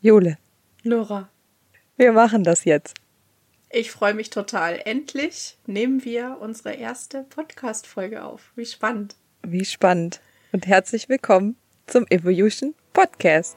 Jule, Nora, wir machen das jetzt. ich freue mich total. Endlich nehmen wir unsere erste Podcast-Folge auf. Wie spannend. Wie spannend. Und herzlich willkommen zum Evolution Podcast.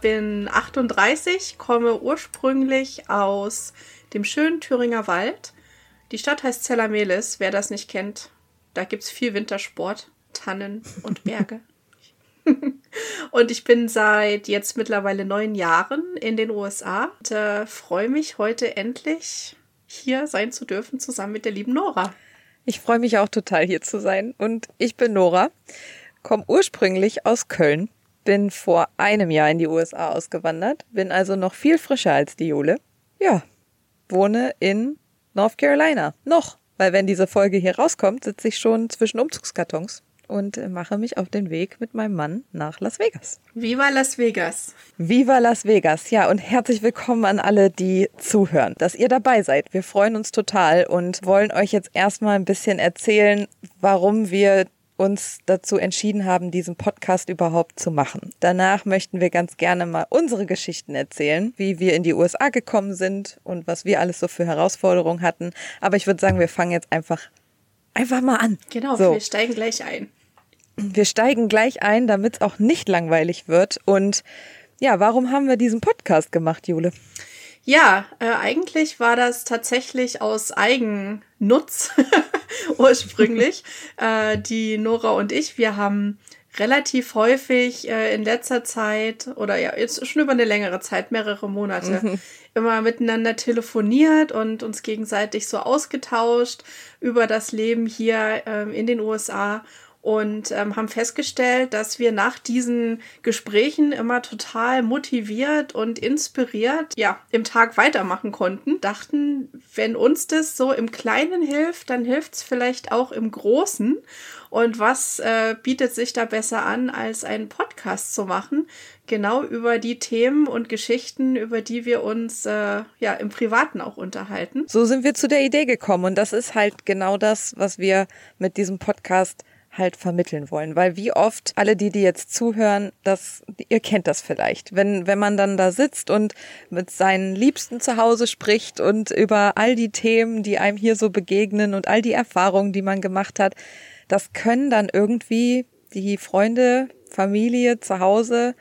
bin 38, komme ursprünglich aus dem schönen Thüringer Wald. Die Stadt heißt Zellamelis, wer das nicht kennt. Da gibt's viel Wintersport, Tannen und Berge. und ich bin seit jetzt mittlerweile neun Jahren in den USA und äh, freue mich heute endlich hier sein zu dürfen, zusammen mit der lieben Nora. Ich freue mich auch total hier zu sein und ich bin Nora, komme ursprünglich aus Köln, bin vor einem Jahr in die USA ausgewandert, bin also noch viel frischer als die Jule. Ja, wohne in North Carolina. Noch, weil wenn diese Folge hier rauskommt, sitze ich schon zwischen Umzugskartons und mache mich auf den Weg mit meinem Mann nach Las Vegas. Viva Las Vegas! Viva Las Vegas, ja, und herzlich willkommen an alle, die zuhören, dass ihr dabei seid. Wir freuen uns total und wollen euch jetzt erstmal ein bisschen erzählen, warum wir uns dazu entschieden haben, diesen Podcast überhaupt zu machen. Danach möchten wir ganz gerne mal unsere Geschichten erzählen, wie wir in die USA gekommen sind und was wir alles so für Herausforderungen hatten. Aber ich würde sagen, wir fangen jetzt einfach einfach mal an. Genau, So. wir steigen gleich ein. Wir steigen gleich ein, damit es auch nicht langweilig wird. Und ja, warum haben wir diesen Podcast gemacht, Jule? Ja, äh, eigentlich war das tatsächlich aus Eigennutz ursprünglich. äh, die Nora und ich, wir haben relativ häufig äh, in letzter Zeit oder ja, jetzt schon über eine längere Zeit, mehrere Monate, immer miteinander telefoniert und uns gegenseitig so ausgetauscht über das Leben hier ähm, in den USA und ähm, haben festgestellt, dass wir nach diesen Gesprächen immer total motiviert und inspiriert ja im Tag weitermachen konnten. Dachten, wenn uns das so im Kleinen hilft, dann hilft es vielleicht auch im Großen. Und was äh, bietet sich da besser an, als einen Podcast zu machen? Genau über die Themen und Geschichten, über die wir uns äh, ja im Privaten auch unterhalten. So sind wir zu der Idee gekommen. Und das ist halt genau das, was wir mit diesem Podcast halt vermitteln wollen. Weil wie oft alle die, die jetzt zuhören, das, ihr kennt das vielleicht. Wenn, wenn man dann da sitzt und mit seinen Liebsten zu Hause spricht und über all die Themen, die einem hier so begegnen und all die Erfahrungen, die man gemacht hat, das können dann irgendwie die Freunde, Familie zu Hause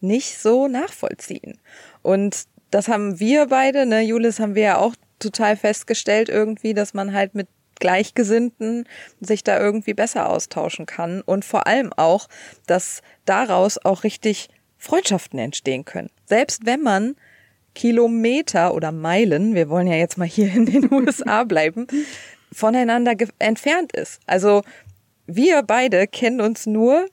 nicht so nachvollziehen. Und das haben wir beide, ne, Julis haben wir ja auch total festgestellt irgendwie, dass man halt mit Gleichgesinnten sich da irgendwie besser austauschen kann und vor allem auch, dass daraus auch richtig Freundschaften entstehen können. Selbst wenn man Kilometer oder Meilen, wir wollen ja jetzt mal hier in den USA bleiben, voneinander entfernt ist. Also wir beide kennen uns nur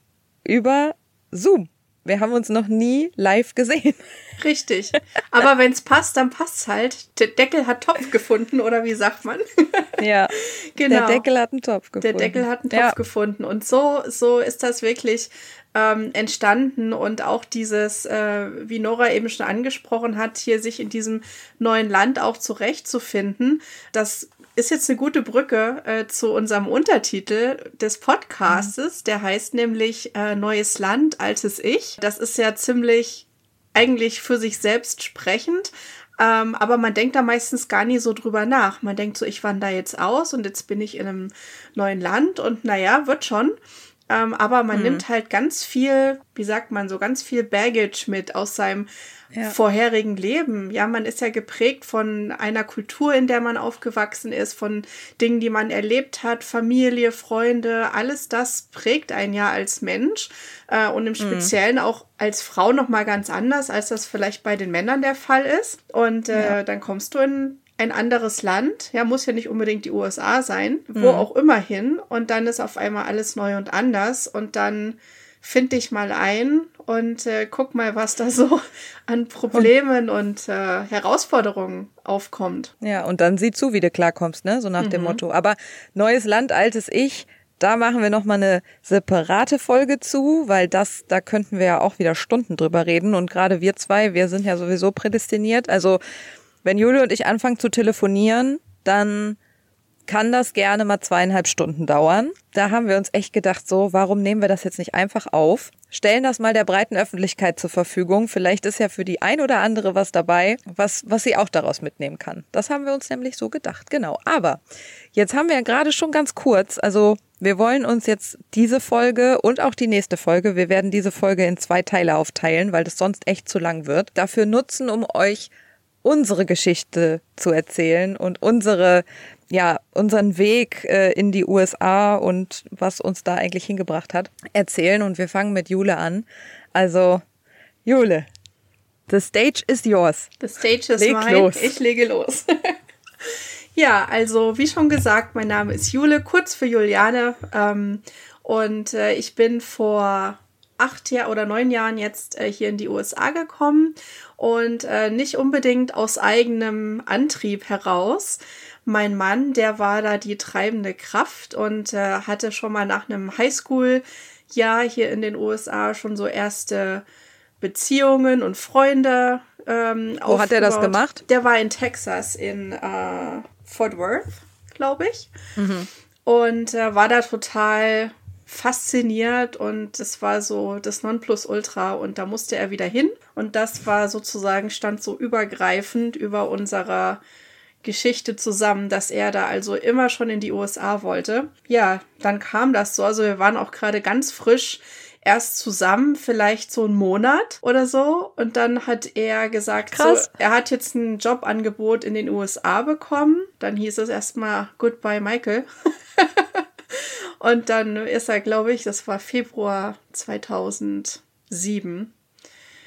über Zoom. Wir haben uns noch nie live gesehen. Richtig. Aber wenn es passt, dann passt's halt. Der Deckel hat Topf gefunden, oder wie sagt man? Ja, genau. der Deckel hat einen Topf gefunden. Der Deckel hat einen Topf ja. gefunden. Und so, so ist das wirklich ähm, entstanden. Und auch dieses, äh, wie Nora eben schon angesprochen hat, hier sich in diesem neuen Land auch zurechtzufinden, das ist jetzt eine gute Brücke äh, zu unserem Untertitel des Podcastes. Der heißt nämlich äh, Neues Land, altes Ich. Das ist ja ziemlich eigentlich für sich selbst sprechend. Ähm, aber man denkt da meistens gar nie so drüber nach. Man denkt so, ich wandere jetzt aus und jetzt bin ich in einem neuen Land und naja, wird schon. Ähm, aber man mhm. nimmt halt ganz viel, wie sagt man, so ganz viel Baggage mit aus seinem ja. vorherigen Leben. Ja, man ist ja geprägt von einer Kultur, in der man aufgewachsen ist, von Dingen, die man erlebt hat, Familie, Freunde, alles das prägt einen ja als Mensch äh, und im mhm. Speziellen mhm. auch als Frau noch mal ganz anders, als das vielleicht bei den Männern der Fall ist. Und äh, ja. dann kommst du in ein anderes Land, ja, muss ja nicht unbedingt die USA sein, wo mhm. auch immer hin und dann ist auf einmal alles neu und anders und dann finde ich mal ein und äh, guck mal, was da so an Problemen und, und äh, Herausforderungen aufkommt. Ja, und dann sieh zu, wie du klarkommst, ne? So nach mhm. dem Motto. Aber neues Land, altes Ich, da machen wir nochmal eine separate Folge zu, weil das, da könnten wir ja auch wieder Stunden drüber reden. Und gerade wir zwei, wir sind ja sowieso prädestiniert. Also, wenn Julie und ich anfangen zu telefonieren, dann kann das gerne mal zweieinhalb Stunden dauern. Da haben wir uns echt gedacht, so, warum nehmen wir das jetzt nicht einfach auf? Stellen das mal der breiten Öffentlichkeit zur Verfügung. Vielleicht ist ja für die ein oder andere was dabei, was, was sie auch daraus mitnehmen kann. Das haben wir uns nämlich so gedacht. Genau. Aber jetzt haben wir ja gerade schon ganz kurz, also wir wollen uns jetzt diese Folge und auch die nächste Folge, wir werden diese Folge in zwei Teile aufteilen, weil das sonst echt zu lang wird, dafür nutzen, um euch unsere Geschichte zu erzählen und unsere ja, unseren Weg äh, in die USA und was uns da eigentlich hingebracht hat, erzählen. Und wir fangen mit Jule an. Also, Jule, the stage is yours. The stage is Leg mine. Los. Ich lege los. ja, also wie schon gesagt, mein Name ist Jule, kurz für Juliane. Ähm, und äh, ich bin vor acht Jahren oder neun Jahren jetzt äh, hier in die USA gekommen und äh, nicht unbedingt aus eigenem Antrieb heraus, mein Mann, der war da die treibende Kraft und äh, hatte schon mal nach einem Highschool-Jahr hier in den USA schon so erste Beziehungen und Freunde. Ähm, Wo hat er das gemacht? Der war in Texas, in äh, Fort Worth, glaube ich. Mhm. Und äh, war da total fasziniert und es war so das Nonplusultra und da musste er wieder hin und das war sozusagen stand so übergreifend über unserer Geschichte zusammen, dass er da also immer schon in die USA wollte. Ja, dann kam das so. Also wir waren auch gerade ganz frisch erst zusammen, vielleicht so einen Monat oder so. Und dann hat er gesagt, Krass. so, er hat jetzt ein Jobangebot in den USA bekommen. Dann hieß es erstmal Goodbye, Michael. und dann ist er, glaube ich, das war Februar 2007,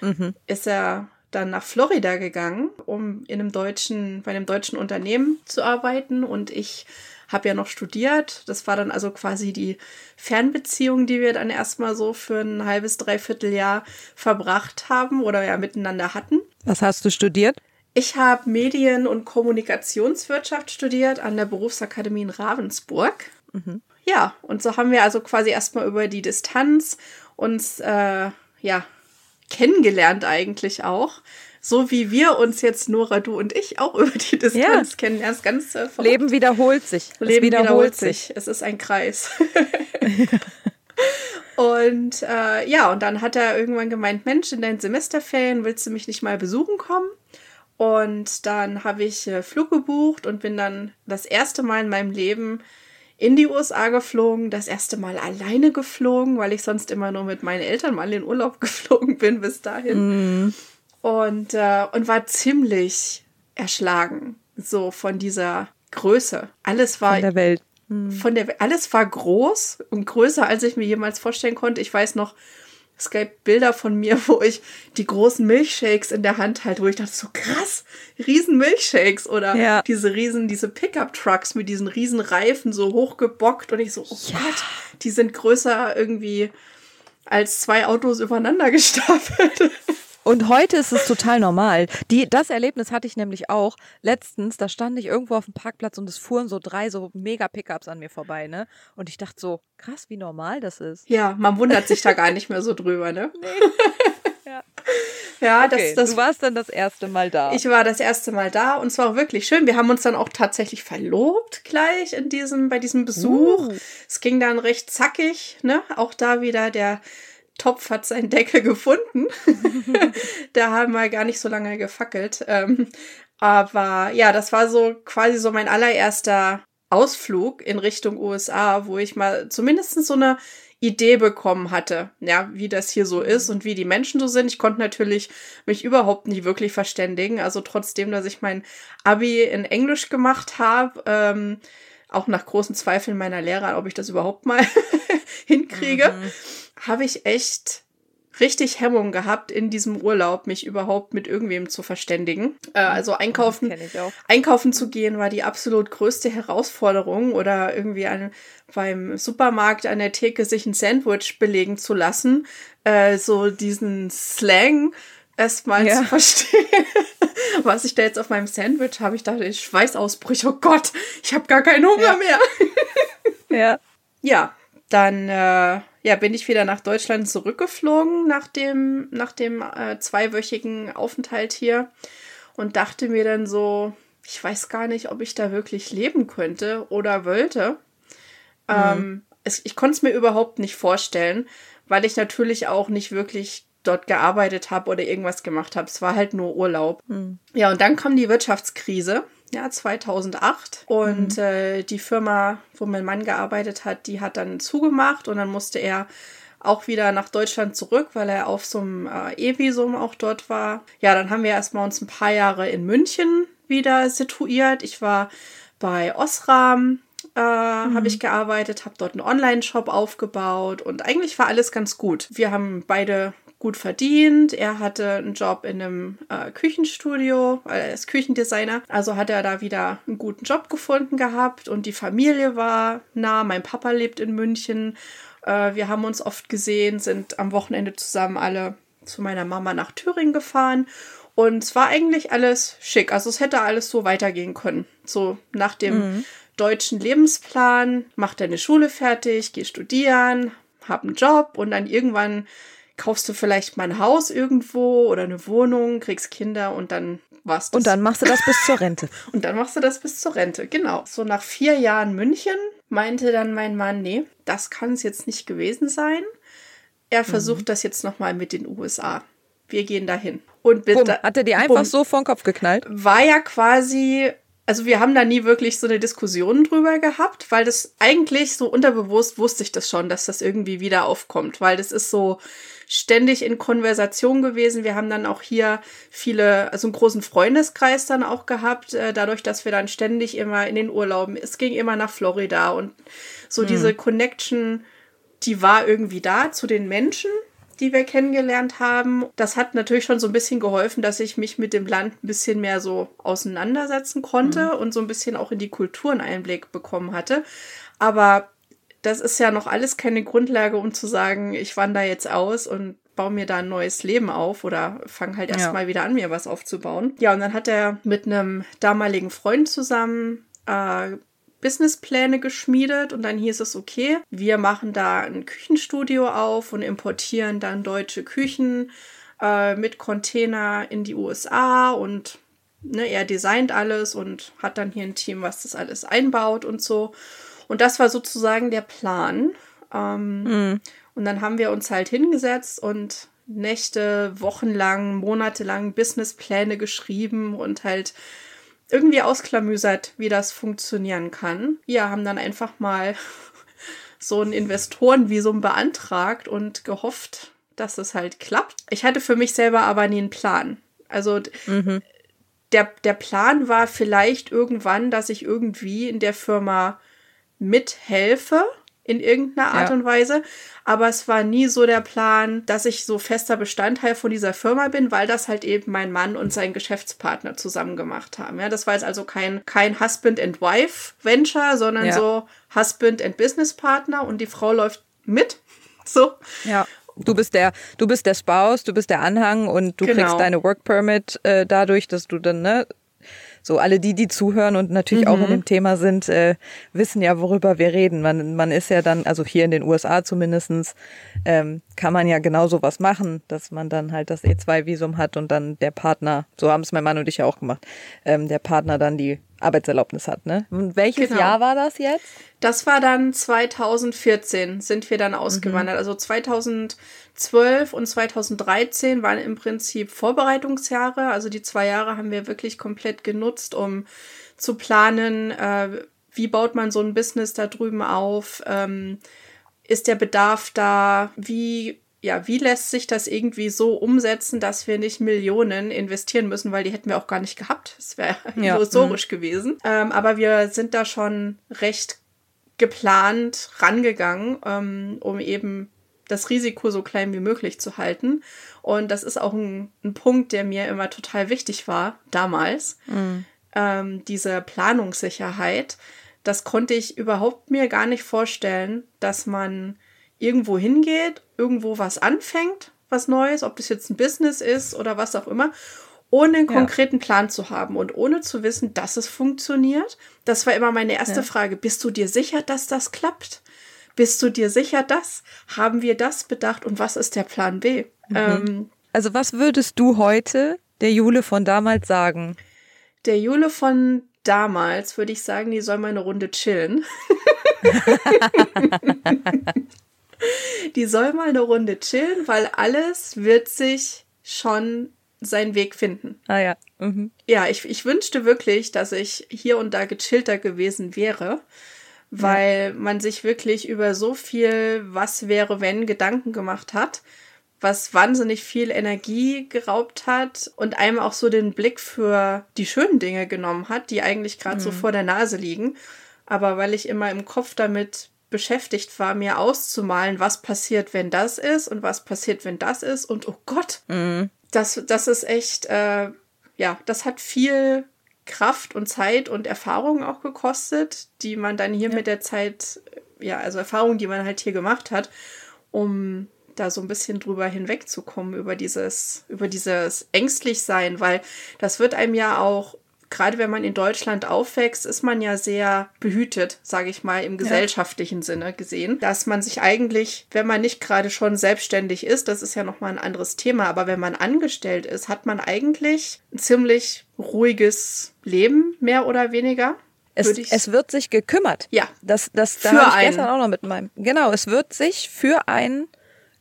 mhm. ist er dann nach Florida gegangen, um in einem deutschen, bei einem deutschen Unternehmen zu arbeiten. Und ich habe ja noch studiert. Das war dann also quasi die Fernbeziehung, die wir dann erstmal so für ein halbes, dreiviertel Jahr verbracht haben oder ja miteinander hatten. Was hast du studiert? Ich habe Medien- und Kommunikationswirtschaft studiert an der Berufsakademie in Ravensburg. Mhm. Ja, und so haben wir also quasi erstmal über die Distanz uns äh, ja kennengelernt eigentlich auch. So wie wir uns jetzt, Nora, du und ich, auch über die Distanz ja. kennen. Erst ganz äh, Leben wiederholt sich. Leben wiederholt, wiederholt sich. sich. Es ist ein Kreis. und äh, ja, und dann hat er irgendwann gemeint, Mensch, in deinen Semesterferien willst du mich nicht mal besuchen kommen? Und dann habe ich äh, Flug gebucht und bin dann das erste Mal in meinem Leben in die USA geflogen, das erste Mal alleine geflogen, weil ich sonst immer nur mit meinen Eltern mal in Urlaub geflogen bin bis dahin. Mm. Und, äh, und war ziemlich erschlagen, so von dieser Größe. Alles war. Von der Welt. Mm. Von der, alles war groß und größer, als ich mir jemals vorstellen konnte. Ich weiß noch, es gab Bilder von mir, wo ich die großen Milchshakes in der Hand halte, wo ich dachte, so krass, riesen Milchshakes oder ja. diese riesen, diese Pickup-Trucks mit diesen riesen Reifen so hochgebockt und ich so, oh ja. Gott, die sind größer irgendwie als zwei Autos übereinander gestapelt. Und heute ist es total normal. Die, das Erlebnis hatte ich nämlich auch letztens. Da stand ich irgendwo auf dem Parkplatz und es fuhren so drei so mega Pickups an mir vorbei, ne? Und ich dachte so, krass, wie normal das ist. Ja, man wundert sich da gar nicht mehr so drüber, ne? Nee. Ja. Ja, okay, das, das. Du warst dann das erste Mal da. Ich war das erste Mal da und es war auch wirklich schön. Wir haben uns dann auch tatsächlich verlobt gleich in diesem, bei diesem Besuch. Uh. Es ging dann recht zackig, ne? Auch da wieder der Topf hat seinen Deckel gefunden. da haben wir gar nicht so lange gefackelt. Ähm, aber ja, das war so quasi so mein allererster Ausflug in Richtung USA, wo ich mal zumindest so eine Idee bekommen hatte, ja, wie das hier so ist und wie die Menschen so sind. Ich konnte natürlich mich überhaupt nicht wirklich verständigen. Also trotzdem, dass ich mein Abi in Englisch gemacht habe, ähm, auch nach großen Zweifeln meiner Lehrer, ob ich das überhaupt mal hinkriege, mhm. habe ich echt richtig Hemmung gehabt, in diesem Urlaub mich überhaupt mit irgendwem zu verständigen. Äh, also einkaufen, einkaufen zu gehen war die absolut größte Herausforderung oder irgendwie an, beim Supermarkt an der Theke sich ein Sandwich belegen zu lassen. Äh, so diesen Slang erstmal ja. zu verstehen, was ich da jetzt auf meinem Sandwich habe. Ich dachte, ich Schweißausbrüche, oh Gott, ich habe gar keinen Hunger ja. mehr. ja. Ja, dann äh, ja, bin ich wieder nach Deutschland zurückgeflogen nach dem, nach dem äh, zweiwöchigen Aufenthalt hier und dachte mir dann so, ich weiß gar nicht, ob ich da wirklich leben könnte oder wollte. Mhm. Ähm, es, ich konnte es mir überhaupt nicht vorstellen, weil ich natürlich auch nicht wirklich dort gearbeitet habe oder irgendwas gemacht habe. Es war halt nur Urlaub. Mhm. Ja, und dann kam die Wirtschaftskrise ja, 2008. Und mhm. äh, die Firma, wo mein Mann gearbeitet hat, die hat dann zugemacht und dann musste er auch wieder nach Deutschland zurück, weil er auf so einem äh, E-Visum auch dort war. Ja, dann haben wir erstmal uns ein paar Jahre in München wieder situiert. Ich war bei Osram, äh, mhm. habe ich gearbeitet, habe dort einen Online-Shop aufgebaut und eigentlich war alles ganz gut. Wir haben beide gut verdient. Er hatte einen Job in einem äh, Küchenstudio, weil er ist Küchendesigner. Also hat er da wieder einen guten Job gefunden gehabt und die Familie war nah. Mein Papa lebt in München. Äh, wir haben uns oft gesehen, sind am Wochenende zusammen alle zu meiner Mama nach Thüringen gefahren. Und es war eigentlich alles schick. Also es hätte alles so weitergehen können. So nach dem mhm. deutschen Lebensplan, mach deine Schule fertig, geh studieren, hab einen Job und dann irgendwann kaufst du vielleicht mal ein Haus irgendwo oder eine Wohnung, kriegst Kinder und dann war's das. Und dann machst du das bis zur Rente. und dann machst du das bis zur Rente, genau. So nach vier Jahren München meinte dann mein Mann, nee, das kann es jetzt nicht gewesen sein. Er mhm. versucht mhm. das jetzt nochmal mit den USA. Wir gehen dahin. Und bitte. Bumm, hat er die einfach bumm, so vor den Kopf geknallt? War ja quasi also wir haben da nie wirklich so eine Diskussion drüber gehabt, weil das eigentlich so unterbewusst wusste ich das schon, dass das irgendwie wieder aufkommt, weil das ist so ständig in Konversation gewesen. Wir haben dann auch hier viele, also einen großen Freundeskreis dann auch gehabt, äh, dadurch, dass wir dann ständig immer in den Urlauben, es ging immer nach Florida und so mhm. diese Connection, die war irgendwie da zu den Menschen die wir kennengelernt haben. Das hat natürlich schon so ein bisschen geholfen, dass ich mich mit dem Land ein bisschen mehr so auseinandersetzen konnte mhm. und so ein bisschen auch in die Kulturen Einblick bekommen hatte. Aber das ist ja noch alles keine Grundlage, um zu sagen, ich wandere jetzt aus und baue mir da ein neues Leben auf oder fange halt erstmal ja. wieder an, mir was aufzubauen. Ja, und dann hat er mit einem damaligen Freund zusammen äh, Businesspläne geschmiedet und dann hieß es, okay, wir machen da ein Küchenstudio auf und importieren dann deutsche Küchen äh, mit Container in die USA und ne, er designt alles und hat dann hier ein Team, was das alles einbaut und so. Und das war sozusagen der Plan. Ähm, mhm. Und dann haben wir uns halt hingesetzt und Nächte, Wochenlang, monatelang Businesspläne geschrieben und halt irgendwie ausklamüsert, wie das funktionieren kann. Wir haben dann einfach mal so ein Investorenvisum beantragt und gehofft, dass es halt klappt. Ich hatte für mich selber aber nie einen Plan. Also mhm. der, der Plan war vielleicht irgendwann, dass ich irgendwie in der Firma mithelfe in irgendeiner Art ja. und Weise. Aber es war nie so der Plan, dass ich so fester Bestandteil von dieser Firma bin, weil das halt eben mein Mann und sein Geschäftspartner zusammen gemacht haben. Ja, das war jetzt also kein, kein Husband and Wife Venture, sondern ja. so Husband and Business Partner und die Frau läuft mit. So. Ja. Du bist der, du bist der Spouse, du bist der Anhang und du genau. kriegst deine Work Permit äh, dadurch, dass du dann ne, so alle die, die zuhören und natürlich mhm. auch in dem Thema sind, äh, wissen ja, worüber wir reden. Man, man ist ja dann, also hier in den USA zumindestens, ähm, kann man ja genau sowas machen, dass man dann halt das E2-Visum hat und dann der Partner, so haben es mein Mann und ich ja auch gemacht, ähm, der Partner dann die Arbeitserlaubnis hat, ne? Und welches genau. Jahr war das jetzt? Das war dann 2014 sind wir dann ausgewandert. Mhm. Also 2012 und 2013 waren im Prinzip Vorbereitungsjahre. Also die zwei Jahre haben wir wirklich komplett genutzt, um zu planen, äh, wie baut man so ein Business da drüben auf, ähm, ist der Bedarf da? Wie ja, wie lässt sich das irgendwie so umsetzen, dass wir nicht Millionen investieren müssen, weil die hätten wir auch gar nicht gehabt. Das wäre ja. illusorisch mhm. gewesen. Ähm, aber wir sind da schon recht geplant rangegangen, ähm, um eben das Risiko so klein wie möglich zu halten. Und das ist auch ein, ein Punkt, der mir immer total wichtig war damals. Mhm. Ähm, diese Planungssicherheit. Das konnte ich überhaupt mir gar nicht vorstellen, dass man irgendwo hingeht, irgendwo was anfängt, was Neues, ob das jetzt ein Business ist oder was auch immer, ohne einen konkreten ja. Plan zu haben und ohne zu wissen, dass es funktioniert. Das war immer meine erste ja. Frage. Bist du dir sicher, dass das klappt? Bist du dir sicher, dass? Haben wir das bedacht und was ist der Plan B? Mhm. Ähm, also was würdest du heute der Jule von damals sagen? Der Jule von damals würde ich sagen, die soll mal eine Runde chillen. die soll mal eine Runde chillen, weil alles wird sich schon seinen Weg finden. Ah ja. Mhm. Ja, ich, ich wünschte wirklich, dass ich hier und da gechillter gewesen wäre, weil ja. man sich wirklich über so viel Was wäre, wenn Gedanken gemacht hat, was wahnsinnig viel Energie geraubt hat und einem auch so den Blick für die schönen Dinge genommen hat, die eigentlich gerade mhm. so vor der Nase liegen. Aber weil ich immer im Kopf damit beschäftigt war, mir auszumalen, was passiert, wenn das ist und was passiert, wenn das ist. Und oh Gott, mhm. das, das ist echt, äh, ja, das hat viel Kraft und Zeit und Erfahrung auch gekostet, die man dann hier ja. mit der Zeit, ja, also Erfahrungen, die man halt hier gemacht hat, um da so ein bisschen drüber hinwegzukommen, über dieses, über dieses ängstlich sein, weil das wird einem ja auch gerade wenn man in Deutschland aufwächst, ist man ja sehr behütet, sage ich mal, im gesellschaftlichen ja. Sinne gesehen, dass man sich eigentlich, wenn man nicht gerade schon selbstständig ist, das ist ja nochmal ein anderes Thema, aber wenn man angestellt ist, hat man eigentlich ein ziemlich ruhiges Leben, mehr oder weniger. Es, es wird sich gekümmert. Ja. Das, das, da habe ich gestern auch noch mit meinem. Genau, es wird sich für einen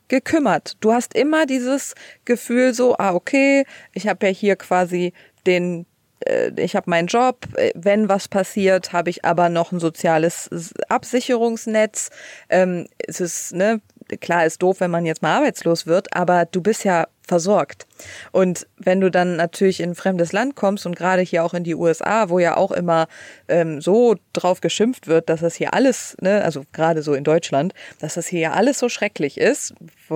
gekümmert. Du hast immer dieses Gefühl so, ah, okay, ich habe ja hier quasi den ich habe meinen Job, äh, wenn was passiert, habe ich aber noch ein soziales Absicherungsnetz. Ähm, es ist, ne, klar ist doof, wenn man jetzt mal arbeitslos wird, aber du bist ja versorgt. Und wenn du dann natürlich in ein fremdes Land kommst und gerade hier auch in die USA, wo ja auch immer ähm, so drauf geschimpft wird, dass das hier alles, ne, also gerade so in Deutschland, dass das hier ja alles so schrecklich ist,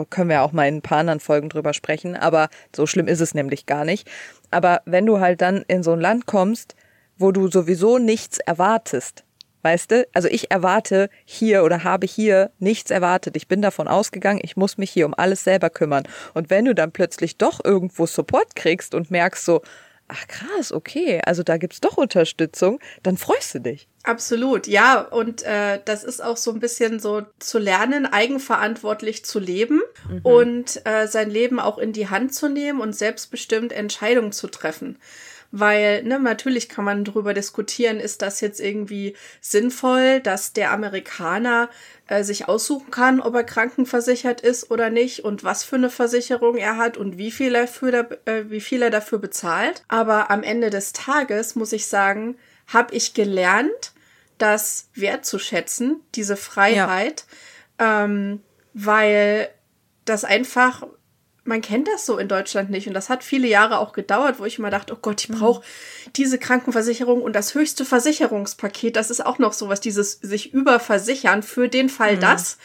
können wir auch mal in ein paar anderen Folgen drüber sprechen, aber so schlimm ist es nämlich gar nicht. Aber wenn du halt dann in so ein Land kommst, wo du sowieso nichts erwartest, Weißt du? Also ich erwarte hier oder habe hier nichts erwartet. Ich bin davon ausgegangen, ich muss mich hier um alles selber kümmern. Und wenn du dann plötzlich doch irgendwo Support kriegst und merkst so, ach krass, okay, also da gibt's doch Unterstützung, dann freust du dich. Absolut, ja. Und äh, das ist auch so ein bisschen so zu lernen, eigenverantwortlich zu leben mhm. und äh, sein Leben auch in die Hand zu nehmen und selbstbestimmt Entscheidungen zu treffen weil ne, natürlich kann man darüber diskutieren, ist das jetzt irgendwie sinnvoll, dass der Amerikaner äh, sich aussuchen kann, ob er krankenversichert ist oder nicht und was für eine Versicherung er hat und wie viel er, für, äh, wie viel er dafür bezahlt. Aber am Ende des Tages muss ich sagen, habe ich gelernt, das wertzuschätzen, diese Freiheit, ja. ähm, weil das einfach man kennt das so in Deutschland nicht. Und das hat viele Jahre auch gedauert, wo ich immer dachte, oh Gott, ich mhm. brauche diese Krankenversicherung und das höchste Versicherungspaket. Das ist auch noch sowas, dieses sich überversichern für den Fall mhm. das.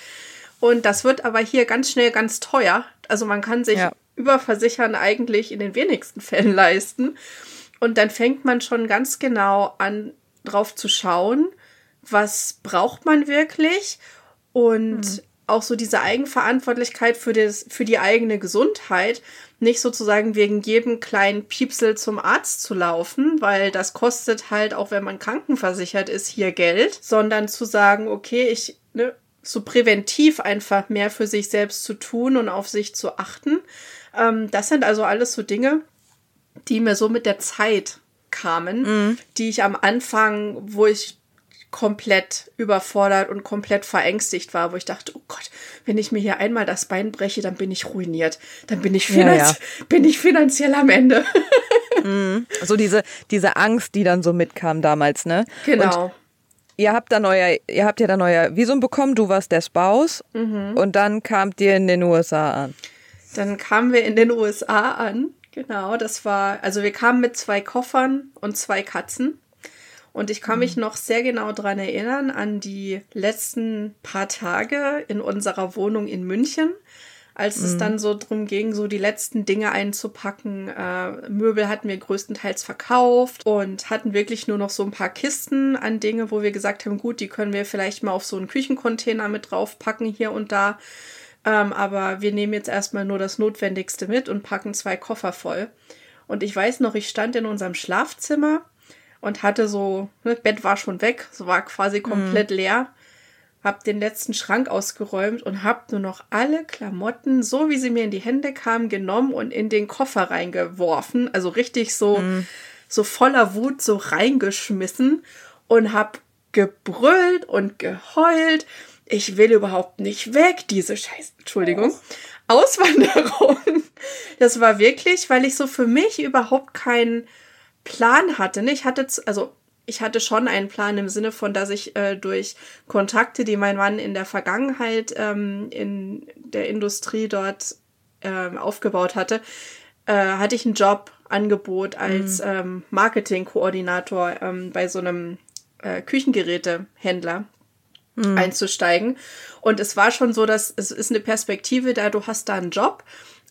Und das wird aber hier ganz schnell ganz teuer. Also man kann sich ja. überversichern eigentlich in den wenigsten Fällen leisten. Und dann fängt man schon ganz genau an, drauf zu schauen, was braucht man wirklich und mhm auch so diese Eigenverantwortlichkeit für, das, für die eigene Gesundheit, nicht sozusagen wegen jedem kleinen Piepsel zum Arzt zu laufen, weil das kostet halt, auch wenn man krankenversichert ist, hier Geld, sondern zu sagen, okay, ich, ne, so präventiv einfach mehr für sich selbst zu tun und auf sich zu achten. Ähm, das sind also alles so Dinge, die mir so mit der Zeit kamen, mhm. die ich am Anfang, wo ich komplett überfordert und komplett verängstigt war, wo ich dachte, oh Gott, wenn ich mir hier einmal das Bein breche, dann bin ich ruiniert. Dann bin ich, finanz ja, ja. Bin ich finanziell am Ende. mhm. So diese, diese Angst, die dann so mitkam damals, ne? Genau. Und ihr habt dann euer, ihr habt ja dann euer Visum bekommen, du warst der Spouse Mhm. und dann kamt ihr in den USA an. Dann kamen wir in den USA an. Genau, das war, also wir kamen mit zwei Koffern und zwei Katzen. Und ich kann mich noch sehr genau daran erinnern, an die letzten paar Tage in unserer Wohnung in München, als es dann so drum ging, so die letzten Dinge einzupacken. Äh, Möbel hatten wir größtenteils verkauft und hatten wirklich nur noch so ein paar Kisten an Dinge, wo wir gesagt haben, gut, die können wir vielleicht mal auf so einen Küchencontainer mit draufpacken hier und da. Ähm, aber wir nehmen jetzt erstmal nur das Notwendigste mit und packen zwei Koffer voll. Und ich weiß noch, ich stand in unserem Schlafzimmer und hatte so, ne, Bett war schon weg, so war quasi komplett leer. Hab den letzten Schrank ausgeräumt und hab nur noch alle Klamotten, so wie sie mir in die Hände kamen, genommen und in den Koffer reingeworfen. Also richtig so, so voller Wut so reingeschmissen und hab gebrüllt und geheult. Ich will überhaupt nicht weg, diese Scheiße, Entschuldigung. Auswanderung. Das war wirklich, weil ich so für mich überhaupt keinen Plan hatte. Ne? Ich hatte, also ich hatte schon einen Plan im Sinne von, dass ich äh, durch Kontakte, die mein Mann in der Vergangenheit ähm, in der Industrie dort ähm, aufgebaut hatte, äh, hatte ich ein Jobangebot als ähm, Marketingkoordinator ähm, bei so einem äh, Küchengerätehändler einzusteigen. Und es war schon so, dass es ist eine Perspektive da, du hast da einen Job,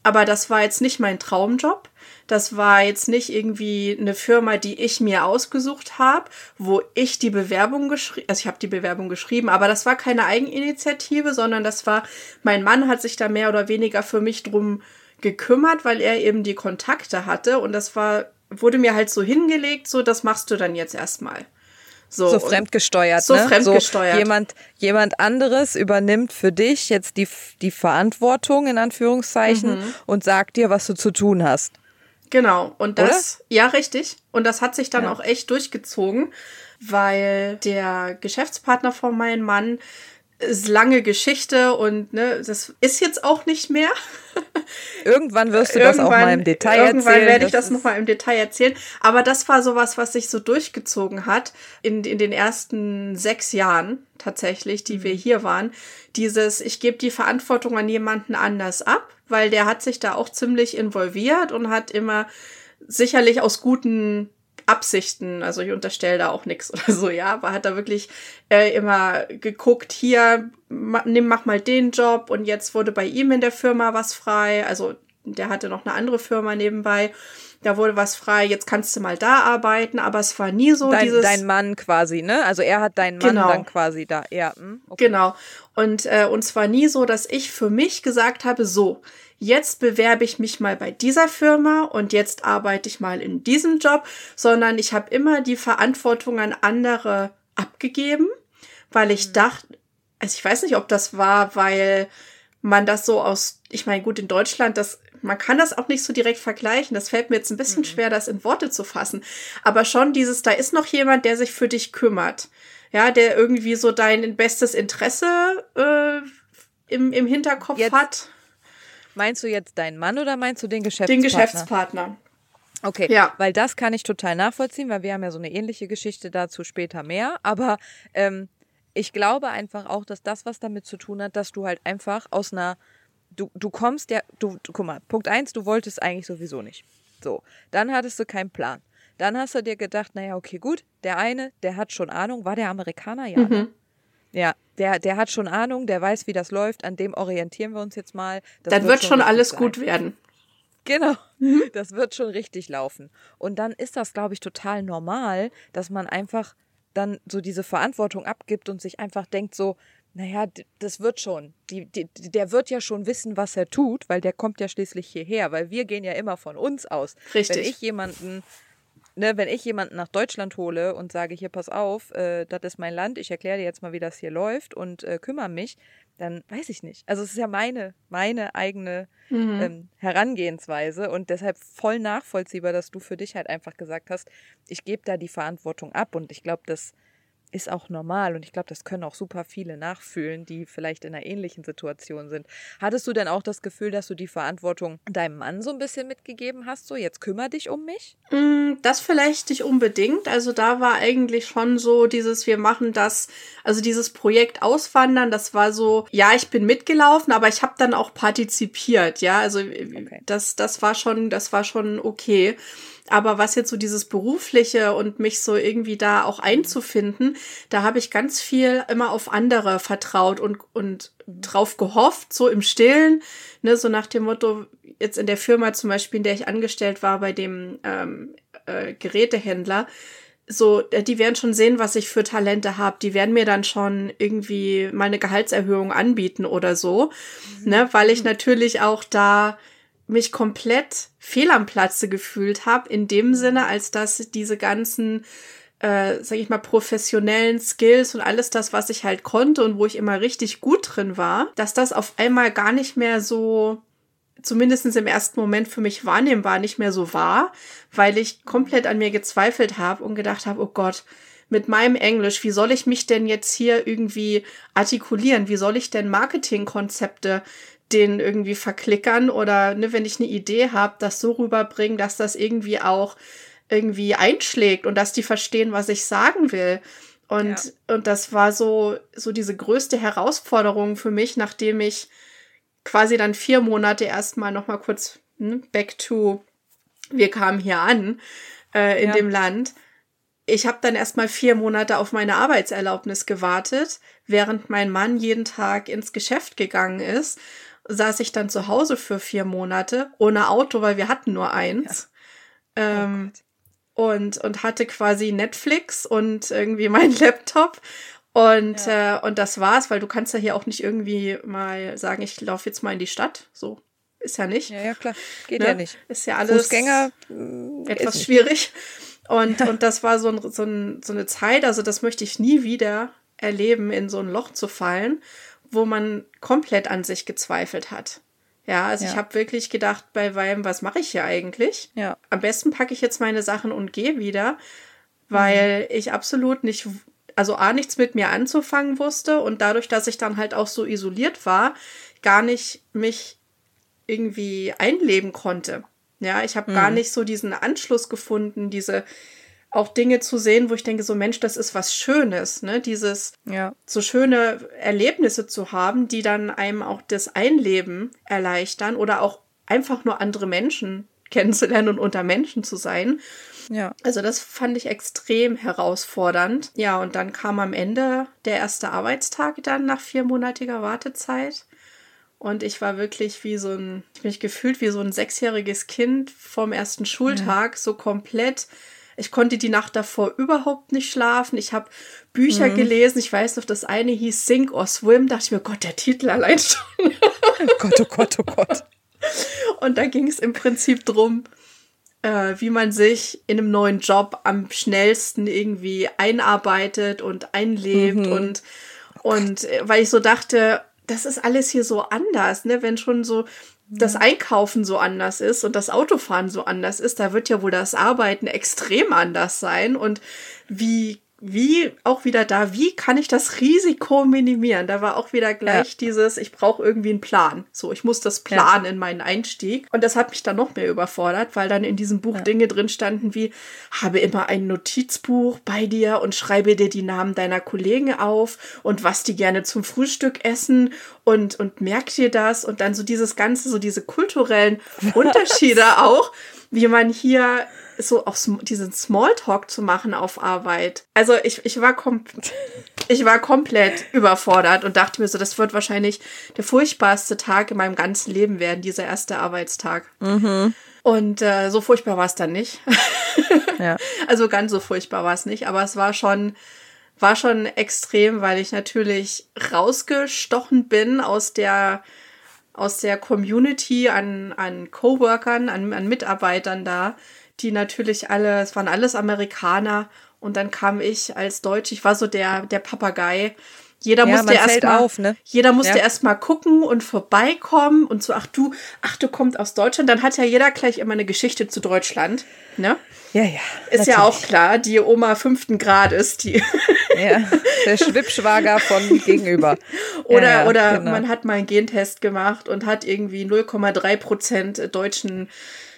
aber das war jetzt nicht mein Traumjob. Das war jetzt nicht irgendwie eine Firma, die ich mir ausgesucht habe, wo ich die Bewerbung geschrieben, also ich habe die Bewerbung geschrieben, aber das war keine Eigeninitiative, sondern das war, mein Mann hat sich da mehr oder weniger für mich drum gekümmert, weil er eben die Kontakte hatte und das war, wurde mir halt so hingelegt, so das machst du dann jetzt erstmal. So, So fremdgesteuert, so ne? fremdgesteuert. So jemand, jemand anderes übernimmt für dich jetzt die, die Verantwortung in Anführungszeichen Mhm. und sagt dir, was du zu tun hast. Genau, und das, ja, richtig. Und das hat sich dann auch echt durchgezogen, weil der Geschäftspartner von meinem Mann ist lange Geschichte und ne, das ist jetzt auch nicht mehr. Irgendwann wirst du das auch mal im Detail irgendwann erzählen. werde ich das ist- nochmal im Detail erzählen. Aber das war sowas, was sich so durchgezogen hat in, in den ersten sechs Jahren tatsächlich, die Mhm. wir hier waren. Dieses, ich gebe die Verantwortung an jemanden anders ab, weil der hat sich da auch ziemlich involviert und hat immer sicherlich aus guten Absichten, also ich unterstelle da auch nichts oder so, ja, aber hat da wirklich äh, immer geguckt, hier, ma, nimm, mach mal den Job und jetzt wurde bei ihm in der Firma was frei, also der hatte noch eine andere Firma nebenbei, da wurde was frei, jetzt kannst du mal da arbeiten, aber es war nie so Dein, dieses... dein Mann quasi, ne? Also er hat deinen Mann Genau. dann quasi da. Ja, hm, okay. Genau. Und, äh, und zwar nie so, dass ich für mich gesagt habe, so, jetzt bewerbe ich mich mal bei dieser Firma und jetzt arbeite ich mal in diesem Job, sondern ich habe immer die Verantwortung an andere abgegeben, weil ich dachte, also ich weiß nicht, ob das war, weil man das so aus, ich meine, gut, in Deutschland, das, man kann das auch nicht so direkt vergleichen. Das fällt mir jetzt ein bisschen schwer, das in Worte zu fassen. Aber schon dieses, da ist noch jemand, der sich für dich kümmert. Ja, der irgendwie so dein bestes Interesse äh, im, im Hinterkopf Jetzt hat. Meinst du jetzt deinen Mann oder meinst du den Geschäftspartner? Den Geschäftspartner. Okay, Ja. weil das kann ich total nachvollziehen, weil wir haben ja so eine ähnliche Geschichte dazu später mehr. Aber ähm, ich glaube einfach auch, dass das was damit zu tun hat, dass du halt einfach aus einer, du, du kommst ja, du, du guck mal, Punkt eins, du wolltest eigentlich sowieso nicht. So, dann hattest du keinen Plan. Dann hast du dir gedacht, naja, okay, gut, der eine, der hat schon Ahnung, war der Amerikaner? Ja. ne? Ja, der, der hat schon Ahnung, der weiß, wie das läuft, an dem orientieren wir uns jetzt mal. Das Dann wird schon richtig alles sein. gut werden. Genau, das wird schon richtig laufen. Und dann ist das, glaube ich, total normal, dass man einfach dann so diese Verantwortung abgibt und sich einfach denkt so, naja, das wird schon. Die, die, der wird ja schon wissen, was er tut, weil der kommt ja schließlich hierher, weil wir gehen ja immer von uns aus. Richtig. Wenn ich jemanden, ne, wenn ich jemanden nach Deutschland hole und sage, hier, pass auf, äh, das ist mein Land, ich erkläre dir jetzt mal, wie das hier läuft und äh, kümmere mich, dann weiß ich nicht. Also es ist ja meine, meine eigene ähm, Herangehensweise und deshalb voll nachvollziehbar, dass du für dich halt einfach gesagt hast, ich gebe da die Verantwortung ab und ich glaube, das ist auch normal und ich glaube, das können auch super viele nachfühlen, die vielleicht in einer ähnlichen Situation sind. Hattest du denn auch das Gefühl, dass du die Verantwortung deinem Mann so ein bisschen mitgegeben hast, so jetzt kümmere dich um mich? Mm, das vielleicht nicht unbedingt. Also da war eigentlich schon so dieses, wir machen das, also dieses Projekt Auswandern, das war so, ja, ich bin mitgelaufen, aber ich habe dann auch partizipiert, ja. Also okay. das, das war schon, das war schon okay. Aber was jetzt so dieses berufliche und mich so irgendwie da auch einzufinden, da habe ich ganz viel immer auf andere vertraut und, und drauf gehofft, so im Stillen, ne, so nach dem Motto, jetzt in der Firma zum Beispiel, in der ich angestellt war, bei dem ähm, äh, Gerätehändler, so, äh, die werden schon sehen, was ich für Talente habe. Die werden mir dann schon irgendwie mal eine Gehaltserhöhung anbieten oder so, mhm. ne, weil ich natürlich auch da mich komplett fehl am Platze gefühlt habe, in dem Sinne, als dass diese ganzen, äh, sag ich mal, professionellen Skills und alles das, was ich halt konnte und wo ich immer richtig gut drin war, dass das auf einmal gar nicht mehr so, zumindestens im ersten Moment für mich wahrnehmbar nicht mehr so war, weil ich komplett an mir gezweifelt habe und gedacht habe, oh Gott, mit meinem Englisch, wie soll ich mich denn jetzt hier irgendwie artikulieren? Wie soll ich denn Marketingkonzepte den irgendwie verklickern oder ne, wenn ich eine Idee habe, das so rüberbringen, dass das irgendwie auch irgendwie einschlägt und dass die verstehen, was ich sagen will. Und, ja. und das war so, so diese größte Herausforderung für mich, nachdem ich quasi dann vier Monate erstmal nochmal kurz hm, back to, wir kamen hier an äh, in ja. dem Land. Ich habe dann erstmal vier Monate auf meine Arbeitserlaubnis gewartet, während mein Mann jeden Tag ins Geschäft gegangen ist saß ich dann zu Hause für vier Monate ohne Auto, weil wir hatten nur eins. Ja. Ähm, oh und, und hatte quasi Netflix und irgendwie mein Laptop. Und, ja. äh, und das war's, weil du kannst ja hier auch nicht irgendwie mal sagen, ich laufe jetzt mal in die Stadt. So ist ja nicht. Ja, ja, klar. Geht ne? ja nicht. Ist ja alles Fußgänger mm, etwas schwierig. Und, ja. und das war so, ein, so, ein, so eine Zeit, also das möchte ich nie wieder erleben, in so ein Loch zu fallen wo man komplett an sich gezweifelt hat. Ja, also ja. ich habe wirklich gedacht bei Weim, was mache ich hier eigentlich? Ja. Am besten packe ich jetzt meine Sachen und gehe wieder, weil mhm. ich absolut nicht, also A, nichts mit mir anzufangen wusste und dadurch, dass ich dann halt auch so isoliert war, gar nicht mich irgendwie einleben konnte. Ja, ich habe mhm. gar nicht so diesen Anschluss gefunden, diese auch Dinge zu sehen, wo ich denke, so Mensch, das ist was Schönes, ne? Dieses ja. so schöne Erlebnisse zu haben, die dann einem auch das Einleben erleichtern oder auch einfach nur andere Menschen kennenzulernen und unter Menschen zu sein. Ja. Also das fand ich extrem herausfordernd. Ja, und dann kam am Ende der erste Arbeitstag dann nach viermonatiger Wartezeit. Und ich war wirklich wie so ein, ich bin gefühlt wie so ein sechsjähriges Kind vom ersten Schultag, ja. so komplett ich konnte die Nacht davor überhaupt nicht schlafen. Ich habe Bücher mhm. gelesen. Ich weiß noch, das eine hieß Sink or Swim. Da dachte ich mir, Gott, der Titel allein schon. oh Gott, oh Gott, oh Gott. Und da ging es im Prinzip drum, äh, wie man sich in einem neuen Job am schnellsten irgendwie einarbeitet und einlebt mhm. und, oh und äh, weil ich so dachte, das ist alles hier so anders, ne? Wenn schon so das Einkaufen so anders ist und das Autofahren so anders ist, da wird ja wohl das Arbeiten extrem anders sein. Und wie wie auch wieder da, wie kann ich das Risiko minimieren? Da war auch wieder gleich ja. dieses, ich brauche irgendwie einen Plan. So, ich muss das planen ja. in meinen Einstieg. Und das hat mich dann noch mehr überfordert, weil dann in diesem Buch ja. Dinge drin standen wie, habe immer ein Notizbuch bei dir und schreibe dir die Namen deiner Kollegen auf und was die gerne zum Frühstück essen und, und merk dir das und dann so dieses Ganze, so diese kulturellen Unterschiede auch, wie man hier so auch diesen Smalltalk zu machen auf Arbeit. Also ich, ich, war kom ich war komplett überfordert und dachte mir so, das wird wahrscheinlich der furchtbarste Tag in meinem ganzen Leben werden, dieser erste Arbeitstag. Mhm. Und äh, so furchtbar war es dann nicht. ja. Also ganz so furchtbar war es nicht, aber es war schon war schon extrem, weil ich natürlich rausgestochen bin aus der aus der Community an, an Coworkern, an, an Mitarbeitern da, die natürlich alle, es waren alles Amerikaner und dann kam ich als Deutsch, ich war so der, der Papagei. Jeder ja, musste erstmal ne? jeder musste ja. erstmal gucken und vorbeikommen und so ach du ach du kommst aus Deutschland dann hat ja jeder gleich immer eine Geschichte zu Deutschland ne ja ja ist natürlich. ja auch klar die Oma fünften Grades die Ja, der Schwippschwager von gegenüber. Oder, ja, ja, oder genau. man hat mal einen Gentest gemacht und hat irgendwie 0,3 Prozent deutschen,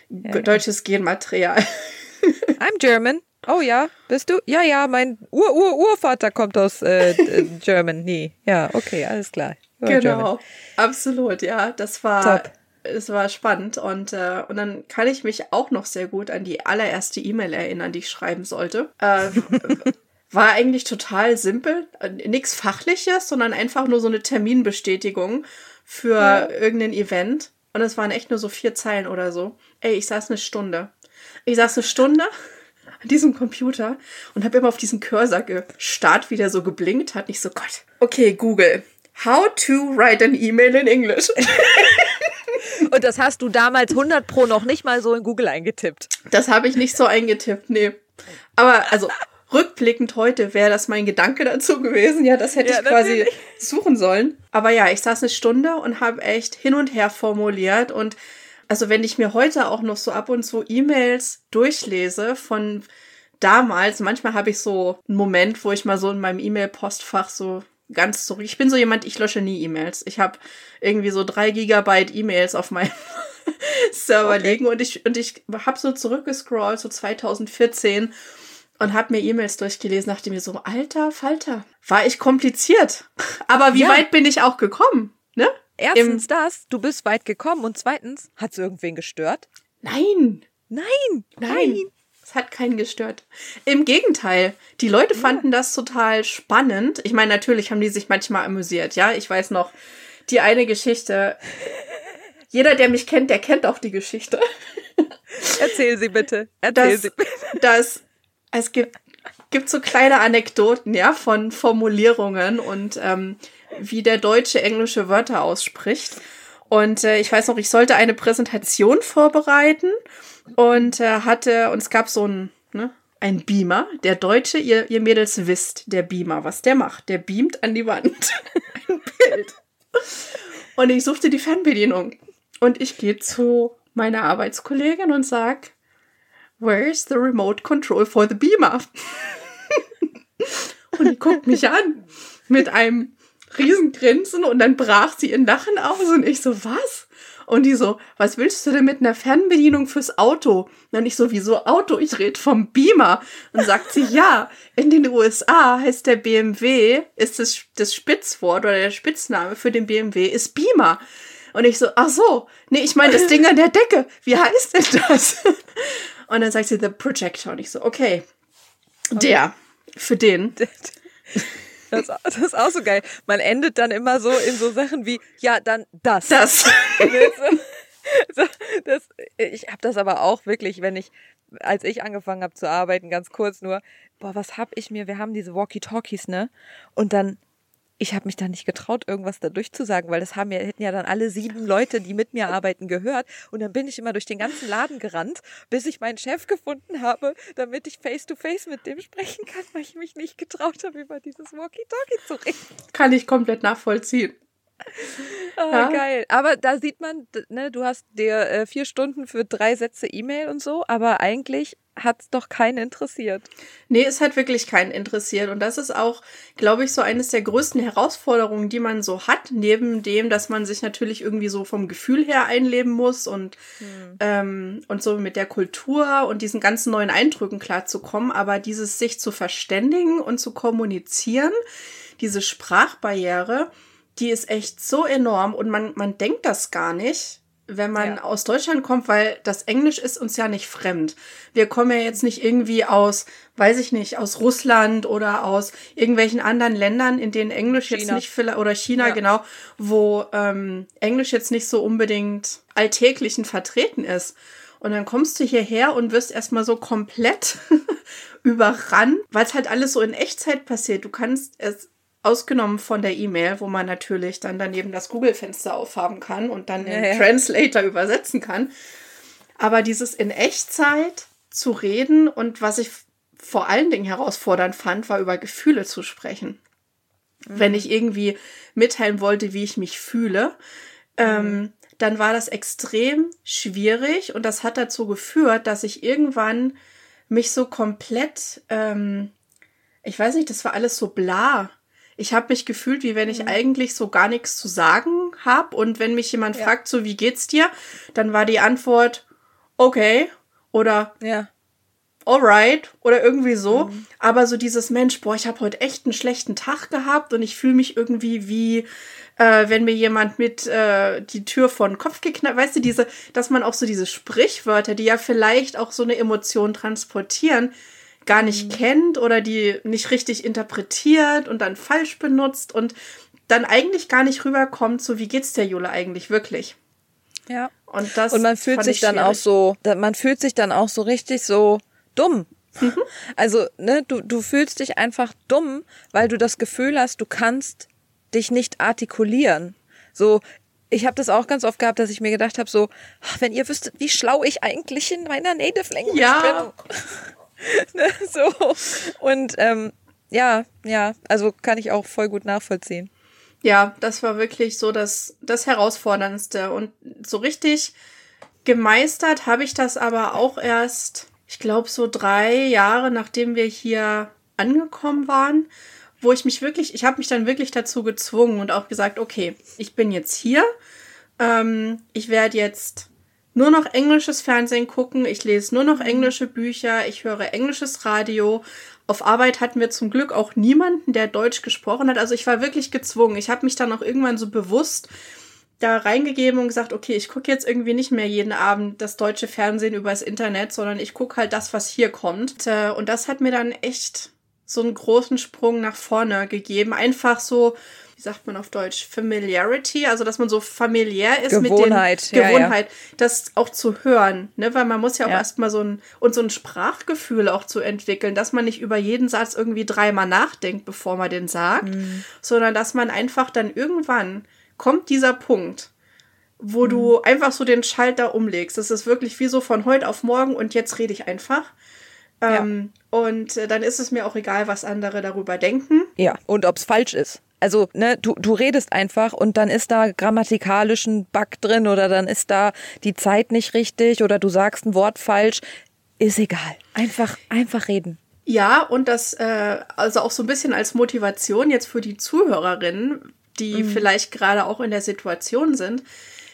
deutsches Genmaterial. I'm German. Oh ja, bist du? Ja, ja, mein Ur-Ur-Urvater kommt aus äh, äh, Germany. Ja, okay, alles klar. You're Genau, German. absolut, ja. Das war, Top. es war spannend und, äh, und dann kann ich mich auch noch sehr gut an die allererste E-Mail erinnern, die ich schreiben sollte. Äh, war eigentlich total simpel, äh, nichts Fachliches, sondern einfach nur so eine Terminbestätigung für irgendein Event. Und es waren echt nur so vier Zeilen oder so. Ey, ich saß eine Stunde. Ich saß eine Stunde an diesem Computer und habe immer auf diesen Cursor gestarrt, wie der so geblinkt hat. Ich so, Gott, okay, Google. How to write an email in English. Und das hast du damals 100 Pro noch nicht mal so in Google eingetippt. Das habe ich nicht so eingetippt, nee. Aber also rückblickend heute wäre das mein Gedanke dazu gewesen. Ja, das hätte Ja, ich quasi suchen sollen. Aber ja, ich saß eine Stunde und habe echt hin und her formuliert. Und also wenn ich mir heute auch noch so ab und zu E-Mails durchlese von damals, manchmal habe ich so einen Moment, wo ich mal so in meinem E-Mail-Postfach so ganz zurück. Ich bin so jemand, ich lösche nie E-Mails. Ich habe irgendwie so drei Gigabyte E-Mails auf meinem Server Okay. liegen und ich, und ich habe so zurückgescrollt, so 2014 und habe mir E-Mails durchgelesen, dachte mir so, alter Falter, war ich kompliziert. Aber wie Ja. weit bin ich auch gekommen, ne? Erstens das, du bist weit gekommen und zweitens, hat es irgendwen gestört? Nein, Nein, nein. Es hat keinen gestört. Im Gegenteil, die Leute fanden das total spannend. Ich meine, natürlich haben die sich manchmal amüsiert, ja. Ich weiß noch, die eine Geschichte. Jeder, der mich kennt, der kennt auch die Geschichte. Erzähl sie bitte. Erzähl dass, sie bitte. dass es gibt, gibt so kleine Anekdoten, ja, von Formulierungen und ähm, wie der Deutsche englische Wörter ausspricht. Und äh, ich weiß noch, ich sollte eine Präsentation vorbereiten und äh, hatte, und es gab so ein, ne, ein Beamer. Der Deutsche, ihr, ihr Mädels wisst, der Beamer, was der macht. Der beamt an die Wand ein Bild. Und ich suchte die Fernbedienung. Und ich gehe zu meiner Arbeitskollegin und sag, Where's the remote control for the beamer? und die guckt mich an mit einem Riesengrinsen und dann brach sie in Lachen aus und ich so, was? Und die so, was willst du denn mit einer Fernbedienung fürs Auto? Und ich so, wieso Auto? Ich rede vom Beamer. Und sagt sie, ja, in den USA heißt der BMW, ist das, das Spitzwort oder der Spitzname für den BMW ist Beamer. Und ich so, ach so, nee, ich meine das Ding an der Decke. Wie heißt denn das? Und dann sagt sie, the projector. Und ich so, okay, der, für den. Das, das ist auch so geil. Man endet dann immer so in so Sachen wie, ja, dann das. Das. so, so, das, ich habe das aber auch wirklich, wenn ich, als ich angefangen habe zu arbeiten, ganz kurz nur, boah, was hab ich mir, wir haben diese Walkie-Talkies, ne? Und dann, ich habe mich da nicht getraut, irgendwas da durchzusagen, weil das haben ja, hätten ja dann alle sieben Leute, die mit mir arbeiten, gehört. Und dann bin ich immer durch den ganzen Laden gerannt, bis ich meinen Chef gefunden habe, damit ich face-to-face mit dem sprechen kann, weil ich mich nicht getraut habe, über dieses Walkie-Talkie zu reden. Kann ich komplett nachvollziehen. Ah. Geil. Aber da sieht man, ne, du hast dir äh, vier Stunden für drei Sätze E-Mail und so, aber eigentlich hat's doch keinen interessiert. Nee, es hat wirklich keinen interessiert. Und das ist auch, glaube ich, so eines der größten Herausforderungen, die man so hat, neben dem, dass man sich natürlich irgendwie so vom Gefühl her einleben muss und, ähm, und so mit der Kultur und diesen ganzen neuen Eindrücken klarzukommen. Aber dieses sich zu verständigen und zu kommunizieren, diese Sprachbarriere, die ist echt so enorm und man, man denkt das gar nicht, wenn man Ja. aus Deutschland kommt, weil das Englisch ist uns ja nicht fremd. Wir kommen ja jetzt nicht irgendwie aus, weiß ich nicht, aus Russland oder aus irgendwelchen anderen Ländern, in denen Englisch jetzt China. nicht vielleicht, oder China, Ja. genau, wo ähm, Englisch jetzt nicht so unbedingt alltäglichen vertreten ist. Und dann kommst du hierher und wirst erstmal so komplett überrannt, weil es halt alles so in Echtzeit passiert. Du kannst es ausgenommen von der E-Mail, wo man natürlich dann daneben das Google-Fenster aufhaben kann und dann den Ja, ja. Translator übersetzen kann. Aber dieses in Echtzeit zu reden und was ich vor allen Dingen herausfordernd fand, war über Gefühle zu sprechen. Wenn ich irgendwie mitteilen wollte, wie ich mich fühle, ähm, dann war das extrem schwierig und das hat dazu geführt, dass ich irgendwann mich so komplett ähm, ich weiß nicht, das war alles so bla. Ich habe mich gefühlt, wie wenn ich mhm. eigentlich so gar nichts zu sagen habe. Und wenn mich jemand ja. fragt, so wie geht's dir, dann war die Antwort, okay. Oder ja. alright. Oder irgendwie so. Mhm. Aber so dieses Mensch, boah, ich habe heute echt einen schlechten Tag gehabt und ich fühle mich irgendwie wie, äh, wenn mir jemand mit äh, die Tür vor den Kopf geknallt, weißt du, diese, dass man auch so diese Sprichwörter, die ja vielleicht auch so eine Emotion transportieren, gar nicht mhm. kennt oder die nicht richtig interpretiert und dann falsch benutzt und dann eigentlich gar nicht rüberkommt, so wie geht's der Jule eigentlich wirklich. Ja. Und das und man fühlt sich dann auch so, man fühlt sich dann auch so richtig so dumm. Mhm. Also, ne, du, du fühlst dich einfach dumm, weil du das Gefühl hast, du kannst dich nicht artikulieren. So, ich habe das auch ganz oft gehabt, dass ich mir gedacht habe, so, wenn ihr wüsstet, wie schlau ich eigentlich in meiner Native Language ja. bin. ne, so. Und ähm, ja, ja, also kann ich auch voll gut nachvollziehen. Ja, das war wirklich so das, das Herausforderndste. Und so richtig gemeistert habe ich das aber auch erst, ich glaube, so drei Jahre, nachdem wir hier angekommen waren, wo ich mich wirklich, ich habe mich dann wirklich dazu gezwungen und auch gesagt, okay, ich bin jetzt hier, ähm, ich werde jetzt nur noch englisches Fernsehen gucken, ich lese nur noch englische Bücher, ich höre englisches Radio. Auf Arbeit hatten wir zum Glück auch niemanden, der Deutsch gesprochen hat. Also ich war wirklich gezwungen. Ich habe mich dann auch irgendwann so bewusst da reingegeben und gesagt, okay, ich gucke jetzt irgendwie nicht mehr jeden Abend das deutsche Fernsehen übers Internet, sondern ich gucke halt das, was hier kommt. Und, äh, und das hat mir dann echt so einen großen Sprung nach vorne gegeben. Einfach so wie sagt man auf Deutsch, Familiarity, also dass man so familiär ist Gewohnheit, mit den Gewohnheit, ja, ja. das auch zu hören, ne, weil man muss ja auch ja. erstmal so ein und so ein Sprachgefühl auch zu entwickeln, dass man nicht über jeden Satz irgendwie dreimal nachdenkt, bevor man den sagt, mhm. sondern dass man einfach dann irgendwann kommt dieser Punkt, wo mhm. du einfach so den Schalter umlegst. Das ist wirklich wie so von heute auf morgen und jetzt rede ich einfach. Ähm, ja. Und äh, dann ist es mir auch egal, was andere darüber denken. Ja, und ob es falsch ist. Also, ne, du, du redest einfach und dann ist da grammatikalisch ein Bug drin oder dann ist da die Zeit nicht richtig oder du sagst ein Wort falsch. Ist egal. Einfach, einfach reden. Ja, und das, äh, also auch so ein bisschen als Motivation jetzt für die Zuhörerinnen, die mhm. vielleicht gerade auch in der Situation sind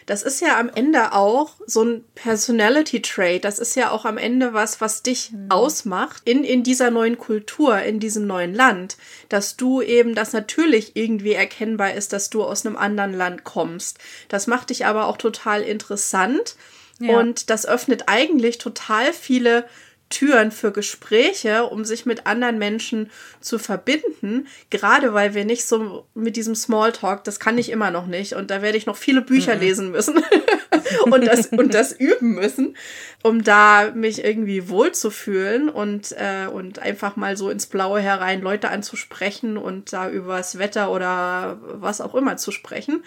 das ist ja am Ende auch so ein Personality Trait. Das ist ja auch am Ende was, was dich mhm. ausmacht in, in dieser neuen Kultur, in diesem neuen Land. Dass du eben, das natürlich irgendwie erkennbar ist, dass du aus einem anderen Land kommst. Das macht dich aber auch total interessant. Ja. Und das öffnet eigentlich total viele Türen für Gespräche, um sich mit anderen Menschen zu verbinden. Gerade weil wir nicht so mit diesem Smalltalk, das kann ich immer noch nicht. Und da werde ich noch viele Bücher mhm. lesen müssen und, das, und das üben müssen, um da mich irgendwie wohlzufühlen und, äh, und einfach mal so ins Blaue herein Leute anzusprechen und da übers Wetter oder was auch immer zu sprechen.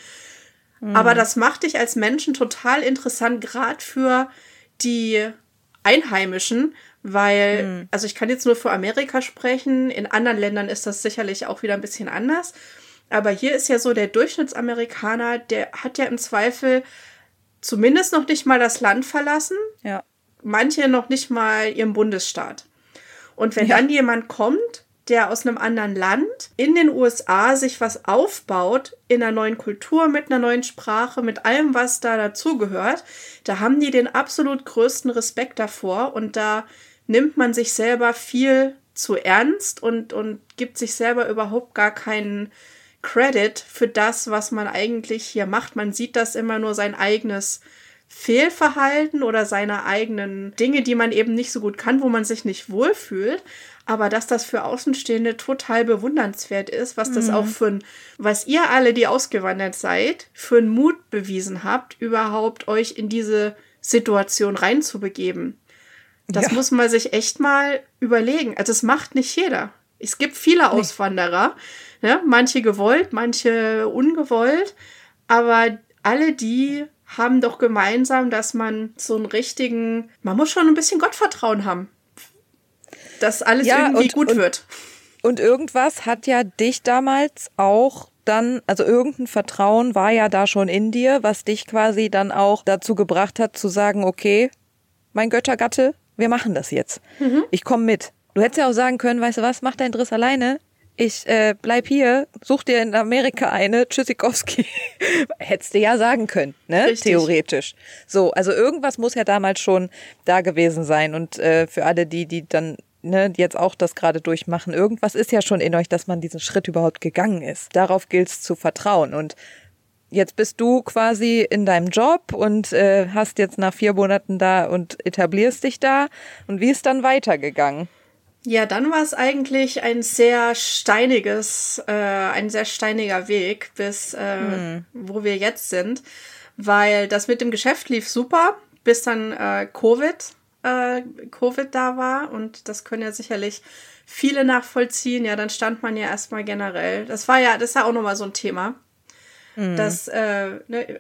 Mhm. Aber das macht dich als Menschen total interessant, gerade für die Einheimischen, weil, mhm. also ich kann jetzt nur für Amerika sprechen, in anderen Ländern ist das sicherlich auch wieder ein bisschen anders. Aber hier ist ja so, der Durchschnittsamerikaner, der hat ja im Zweifel zumindest noch nicht mal das Land verlassen. Ja. Manche noch nicht mal ihren Bundesstaat. Und wenn ja. dann jemand kommt der aus einem anderen Land in den USA sich was aufbaut, in einer neuen Kultur, mit einer neuen Sprache, mit allem, was da dazugehört, da haben die den absolut größten Respekt davor und da nimmt man sich selber viel zu ernst und, und gibt sich selber überhaupt gar keinen Credit für das, was man eigentlich hier macht. Man sieht das immer nur sein eigenes Fehlverhalten oder seine eigenen Dinge, die man eben nicht so gut kann, wo man sich nicht wohlfühlt. Aber dass das für Außenstehende total bewundernswert ist, was das mhm. auch für ein, was ihr alle, die ausgewandert seid, für einen Mut bewiesen habt, überhaupt euch in diese Situation reinzubegeben. Das ja. muss man sich echt mal überlegen. Also es macht nicht jeder. Es gibt viele Auswanderer, nee. ne? manche gewollt, manche ungewollt, aber alle die haben doch gemeinsam, dass man so einen richtigen, man muss schon ein bisschen Gottvertrauen haben dass alles ja, irgendwie und, gut und, wird. Und irgendwas hat ja dich damals auch dann, also irgendein Vertrauen war ja da schon in dir, was dich quasi dann auch dazu gebracht hat zu sagen, okay, mein Göttergatte, wir machen das jetzt. Mhm. Ich komme mit. Du hättest ja auch sagen können, weißt du was, mach deinen Driss alleine. Ich äh, bleib hier, such dir in Amerika eine, Tschüssikowski. Hättest du ja sagen können, ne? Richtig. Theoretisch. So, also irgendwas muss ja damals schon da gewesen sein. Und äh, für alle die, die dann ne, jetzt auch das gerade durchmachen, irgendwas ist ja schon in euch, dass man diesen Schritt überhaupt gegangen ist. Darauf gilt es zu vertrauen. Und jetzt bist du quasi in deinem Job und äh, hast jetzt nach vier Monaten da und etablierst dich da. Und wie ist dann weitergegangen? Ja, dann war es eigentlich ein sehr steiniges, äh, ein sehr steiniger Weg bis äh, wo wir jetzt sind, weil das mit dem Geschäft lief super, bis dann äh, Covid, äh, Covid da war und das können ja sicherlich viele nachvollziehen. Ja, dann stand man ja erstmal generell. Das war ja, das ist ja auch nochmal so ein Thema. Das, äh, ne,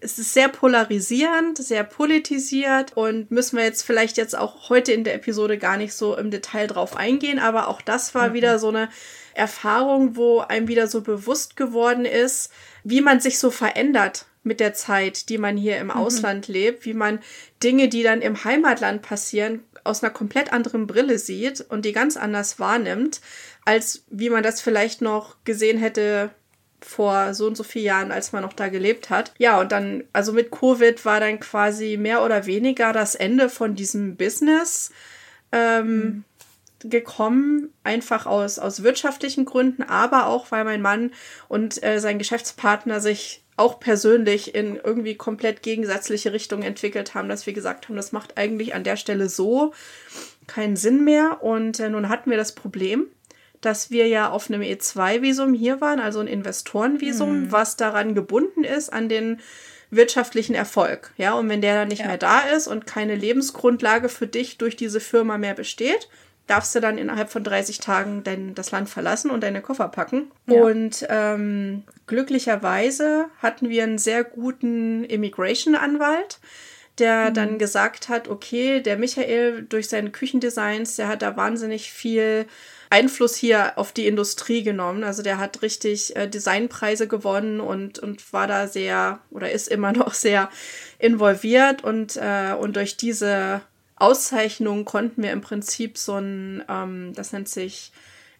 es ist sehr polarisierend, sehr politisiert und müssen wir jetzt vielleicht jetzt auch heute in der Episode gar nicht so im Detail drauf eingehen, aber auch das war wieder so eine Erfahrung, wo einem wieder so bewusst geworden ist, wie man sich so verändert mit der Zeit, die man hier im Ausland lebt, wie man Dinge, die dann im Heimatland passieren, aus einer komplett anderen Brille sieht und die ganz anders wahrnimmt, als wie man das vielleicht noch gesehen hätte vor so und so vielen Jahren, als man noch da gelebt hat. Ja, und dann, also mit Covid war dann quasi mehr oder weniger das Ende von diesem Business ähm, gekommen, einfach aus, aus wirtschaftlichen Gründen, aber auch, weil mein Mann und äh, sein Geschäftspartner sich auch persönlich in irgendwie komplett gegensätzliche Richtungen entwickelt haben, dass wir gesagt haben, das macht eigentlich an der Stelle so keinen Sinn mehr. Und äh, nun hatten wir das Problem, dass wir ja auf einem E2-Visum hier waren, also ein Investorenvisum, was daran gebunden ist an den wirtschaftlichen Erfolg. Ja, und wenn der dann nicht Ja. mehr da ist und keine Lebensgrundlage für dich durch diese Firma mehr besteht, darfst du dann innerhalb von 30 Tagen dein, das Land verlassen und deine Koffer packen. Ja. Und ähm, glücklicherweise hatten wir einen sehr guten Immigration-Anwalt, der dann gesagt hat, okay, der Michael durch seine Küchendesigns, der hat da wahnsinnig viel Einfluss hier auf die Industrie genommen. Also der hat richtig äh, Designpreise gewonnen und, und war da sehr oder ist immer noch sehr involviert und, äh, und durch diese Auszeichnung konnten wir im Prinzip so ein, ähm, das nennt sich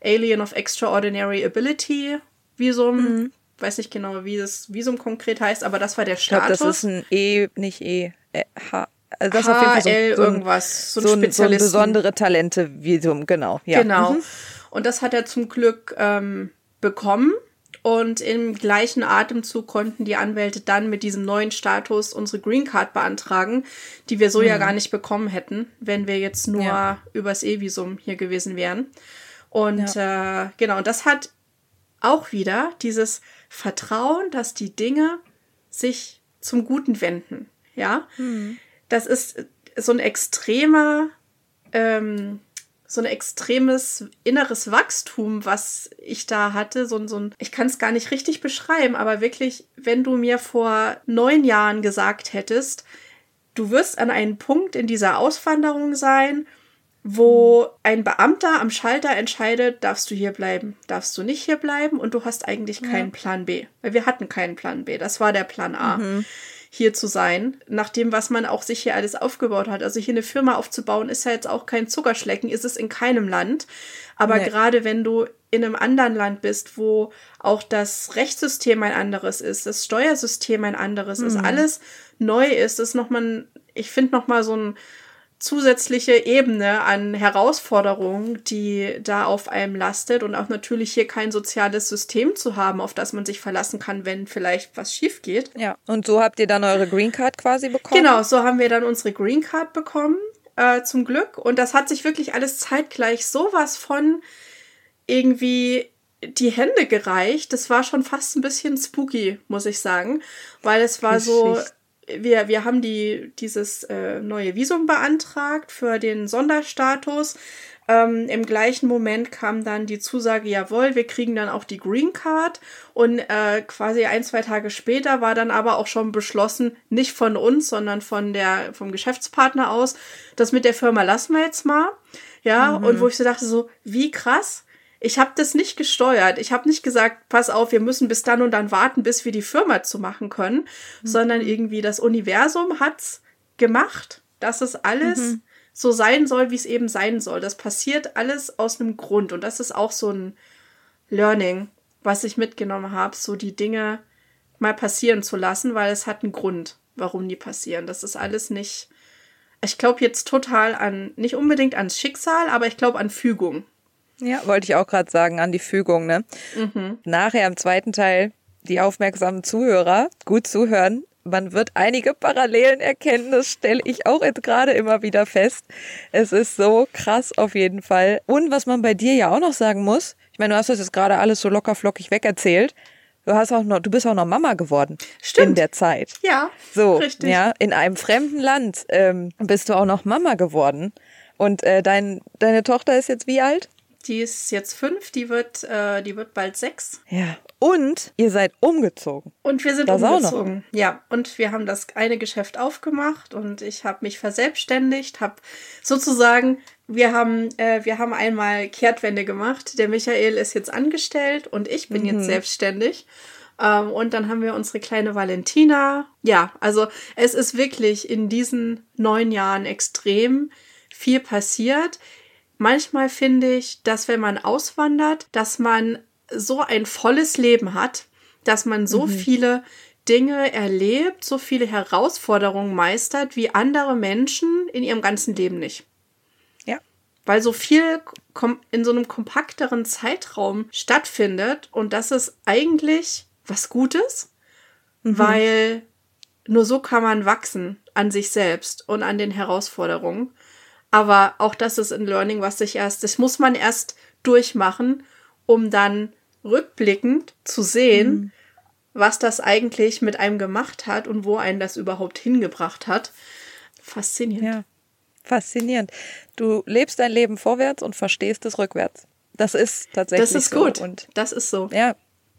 Alien of Extraordinary Ability Visum. Weiß nicht genau, wie das Visum konkret heißt, aber das war der Ich glaube, Status. das ist ein E, nicht E, H. Also das ist auf jeden Fall so, HL ein- so, ein, irgendwas, so ein so, ein, so ein Spezialisten. besondere Talente-Visum, genau. Ja. Genau. Mhm. Und das hat er zum Glück ähm, bekommen. Und im gleichen Atemzug konnten die Anwälte dann mit diesem neuen Status unsere Green Card beantragen, die wir so ja gar nicht bekommen hätten, wenn wir jetzt nur Mhm. Ja. übers E-Visum hier gewesen wären. Und äh, genau, und das hat auch wieder dieses Vertrauen, dass die Dinge sich zum Guten wenden. Ja, das ist so ein extremer, ähm, so ein extremes inneres Wachstum, was ich da hatte. So, ein- so ein, ich kann es gar nicht richtig beschreiben, aber wirklich, wenn du mir vor neun Jahren gesagt hättest, du wirst an einem Punkt in dieser Auswanderung sein, wo ein Beamter am Schalter entscheidet, darfst du hier bleiben, darfst du nicht hier bleiben und du hast eigentlich keinen Plan B. Weil wir hatten keinen Plan B. Das war der Plan A. Hier zu sein, nach dem, was man auch sich hier alles aufgebaut hat. Also hier eine Firma aufzubauen, ist ja jetzt auch kein Zuckerschlecken, ist es in keinem Land. Aber Nee. gerade wenn du in einem anderen Land bist, wo auch das Rechtssystem ein anderes ist, das Steuersystem ein anderes ist, alles neu ist, ist nochmal, ich finde nochmal so ein zusätzliche Ebene an Herausforderungen, die da auf einem lastet und auch natürlich hier kein soziales System zu haben, auf das man sich verlassen kann, wenn vielleicht was schief geht. Ja. Und so habt ihr dann eure Green Card quasi bekommen? Genau, so haben wir dann unsere Green Card bekommen, äh, zum Glück. Und das hat sich wirklich alles zeitgleich sowas von irgendwie die Hände gereicht. Das war schon fast ein bisschen spooky, muss ich sagen, weil es war so, Richtig. Wir, wir haben die, dieses äh, neue Visum beantragt für den Sonderstatus. Ähm, Im gleichen Moment kam dann die Zusage, jawohl, wir kriegen dann auch die Green Card. Und äh, quasi ein, zwei Tage später war dann aber auch schon beschlossen, nicht von uns, sondern von der, vom Geschäftspartner aus, das mit der Firma lassen wir jetzt mal. Ja, und wo ich so dachte, so, wie krass. Ich habe das nicht gesteuert. Ich habe nicht gesagt, pass auf, wir müssen bis dann und dann warten, bis wir die Firma zu machen können, sondern irgendwie das Universum hat's gemacht, dass es alles so sein soll, wie es eben sein soll. Das passiert alles aus einem Grund. Und das ist auch so ein Learning, was ich mitgenommen habe, so die Dinge mal passieren zu lassen, weil es hat einen Grund, warum die passieren. Das ist alles nicht. Ich glaube jetzt total an, nicht unbedingt ans Schicksal, aber ich glaube an Fügung. Ja, wollte ich auch gerade sagen, an die Fügung, ne? Mhm. Nachher im zweiten Teil die aufmerksamen Zuhörer gut zuhören. Man wird einige Parallelen erkennen, das stelle ich auch jetzt gerade immer wieder fest. Es ist so krass auf jeden Fall. Und was man bei dir ja auch noch sagen muss, ich meine, du hast das jetzt gerade alles so locker flockig wegerzählt. Du hast auch noch, du bist auch noch Mama geworden. Stimmt. In der Zeit. Ja. So, richtig. ja, in einem fremden Land ähm, bist du auch noch Mama geworden. Und äh, dein, deine Tochter ist jetzt wie alt? Die ist jetzt fünf, die wird, äh, die wird bald sechs. Ja. Und ihr seid umgezogen. Und wir sind das umgezogen. Ja, und wir haben das eine Geschäft aufgemacht und ich habe mich verselbstständigt, habe sozusagen, wir haben, äh, wir haben einmal Kehrtwende gemacht. Der Michael ist jetzt angestellt und ich bin mhm. jetzt selbstständig. Ähm, und dann haben wir unsere kleine Valentina. Ja, also es ist wirklich in diesen neun Jahren extrem viel passiert. Manchmal finde ich, dass wenn man auswandert, dass man so ein volles Leben hat, dass man so mhm. viele Dinge erlebt, so viele Herausforderungen meistert, wie andere Menschen in ihrem ganzen Leben nicht. Ja. Weil so viel in so einem kompakteren Zeitraum stattfindet und das ist eigentlich was Gutes, mhm. weil nur so kann man wachsen an sich selbst und an den Herausforderungen. Aber auch das ist ein Learning, was sich erst, das muss man erst durchmachen, um dann rückblickend zu sehen, mhm. was das eigentlich mit einem gemacht hat und wo einen das überhaupt hingebracht hat. Faszinierend. Ja, faszinierend. Du lebst dein Leben vorwärts und verstehst es rückwärts. Das ist tatsächlich so. Das ist so. gut. Und das ist so. Ja,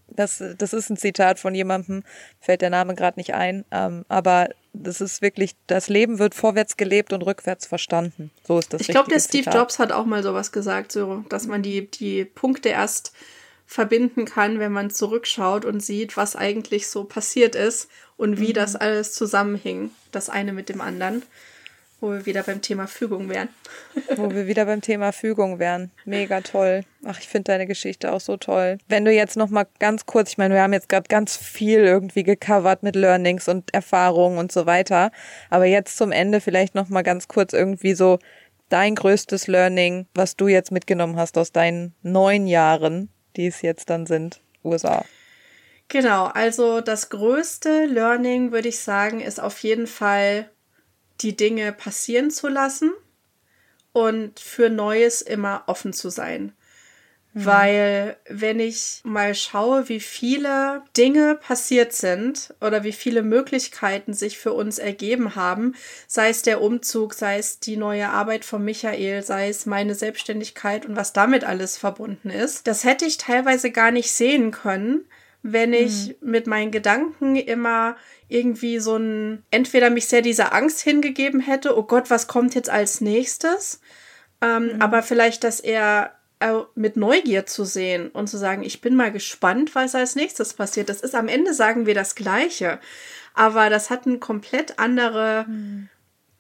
das, das ist ein Zitat von jemandem, fällt der Name gerade nicht ein, ähm, aber das ist wirklich, das Leben wird vorwärts gelebt und rückwärts verstanden. So ist das. Ich glaube, der Steve Zitat. Jobs hat auch mal sowas gesagt, so, dass man die, die Punkte erst verbinden kann, wenn man zurückschaut und sieht, was eigentlich so passiert ist und wie mhm. das alles zusammenhing, das eine mit dem anderen. Wo wir wieder beim Thema Fügung wären. Wo wir wieder beim Thema Fügung wären. Mega toll. Ach, ich finde deine Geschichte auch so toll. Wenn du jetzt noch mal ganz kurz, ich meine, wir haben jetzt gerade ganz viel irgendwie gecovert mit Learnings und Erfahrungen und so weiter, aber jetzt zum Ende vielleicht noch mal ganz kurz irgendwie so dein größtes Learning, was du jetzt mitgenommen hast aus deinen neun Jahren, die es jetzt dann sind, USA. Genau, also das größte Learning, würde ich sagen, ist auf jeden Fall die Dinge passieren zu lassen und für Neues immer offen zu sein. Mhm. Weil wenn ich mal schaue, wie viele Dinge passiert sind oder wie viele Möglichkeiten sich für uns ergeben haben, sei es der Umzug, sei es die neue Arbeit von Michael, sei es meine Selbstständigkeit und was damit alles verbunden ist, das hätte ich teilweise gar nicht sehen können, wenn ich mhm. mit meinen Gedanken immer irgendwie so ein, entweder mich sehr dieser Angst hingegeben hätte, oh Gott, was kommt jetzt als nächstes? Ähm, mhm. Aber vielleicht, dass er äh, mit Neugier zu sehen und zu sagen, ich bin mal gespannt, was als nächstes passiert. Das ist am Ende sagen wir das Gleiche. Aber das hat eine komplett andere mhm.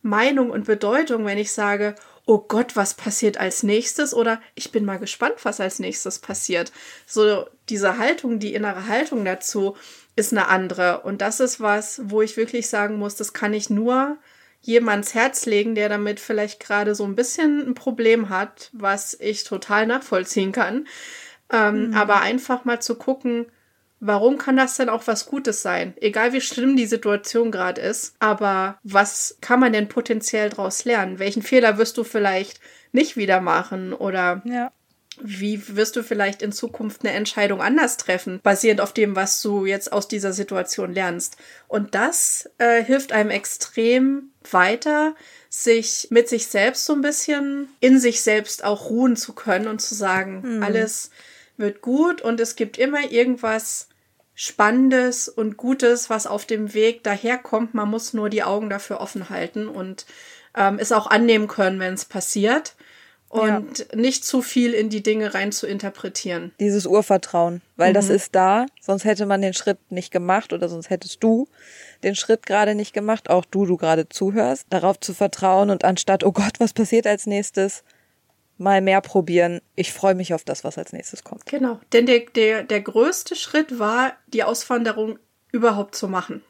Meinung und Bedeutung, wenn ich sage, oh Gott, was passiert als nächstes? Oder ich bin mal gespannt, was als nächstes passiert. So diese Haltung, die innere Haltung dazu ist eine andere. Und das ist was, wo ich wirklich sagen muss, das kann ich nur jemands Herz legen, der damit vielleicht gerade so ein bisschen ein Problem hat, was ich total nachvollziehen kann. Ähm, mhm. Aber einfach mal zu gucken, warum kann das denn auch was Gutes sein? Egal wie schlimm die Situation gerade ist, aber was kann man denn potenziell daraus lernen? Welchen Fehler wirst du vielleicht nicht wieder machen oder ja. wie wirst du vielleicht in Zukunft eine Entscheidung anders treffen, basierend auf dem, was du jetzt aus dieser Situation lernst? Und das äh, hilft einem extrem weiter, sich mit sich selbst so ein bisschen in sich selbst auch ruhen zu können und zu sagen, hm. alles wird gut und es gibt immer irgendwas Spannendes und Gutes, was auf dem Weg daherkommt. Man muss nur die Augen dafür offen halten und ähm, es auch annehmen können, wenn es passiert. und ja. nicht zu viel in die Dinge rein zu interpretieren. Dieses Urvertrauen, weil mhm. das ist da, sonst hätte man den Schritt nicht gemacht oder sonst hättest du den Schritt gerade nicht gemacht, auch du, du gerade zuhörst, darauf zu vertrauen und anstatt, oh Gott, was passiert als nächstes, mal mehr probieren. Ich freue mich auf das, was als nächstes kommt. Genau, denn der, der, der größte Schritt war, die Auswanderung überhaupt zu machen.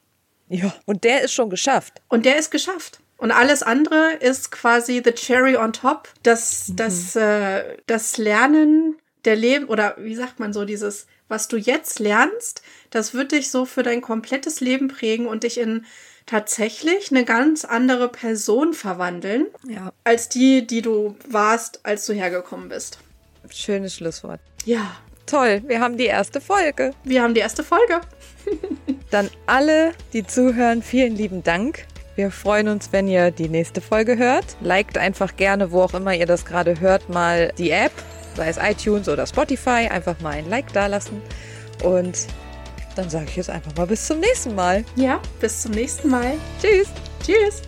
Ja, und der ist schon geschafft. Und der ist geschafft. Und alles andere ist quasi the cherry on top. Das, mhm. das, äh, das Lernen der Leben, oder wie sagt man so, dieses, was du jetzt lernst, das wird dich so für dein komplettes Leben prägen und dich in tatsächlich eine ganz andere Person verwandeln, ja. als die, die du warst, als du hergekommen bist. Schönes Schlusswort. Ja. Toll, wir haben die erste Folge. Wir haben die erste Folge. Dann alle, die zuhören, vielen lieben Dank. Wir freuen uns, wenn ihr die nächste Folge hört. Liked einfach gerne, wo auch immer ihr das gerade hört, mal die App, sei es iTunes oder Spotify. Einfach mal ein Like dalassen. Und dann sage ich jetzt einfach mal bis zum nächsten Mal. Ja, bis zum nächsten Mal. Tschüss. Tschüss.